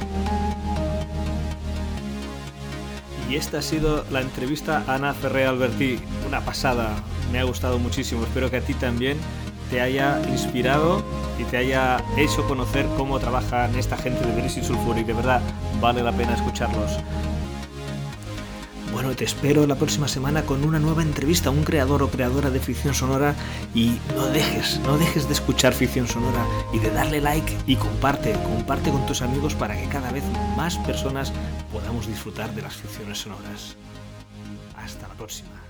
Y esta ha sido la entrevista a Ana Ferré Alberti. Una pasada, me ha gustado muchísimo. Espero que a ti también te haya inspirado y te haya hecho conocer cómo trabajan esta gente de British Sulfuric. De verdad, vale la pena escucharlos. Bueno, te espero la próxima semana con una nueva entrevista a un creador o creadora de ficción sonora y no dejes, no dejes de escuchar ficción sonora y de darle like y comparte, comparte con tus amigos para que cada vez más personas podamos disfrutar de las ficciones sonoras. Hasta la próxima.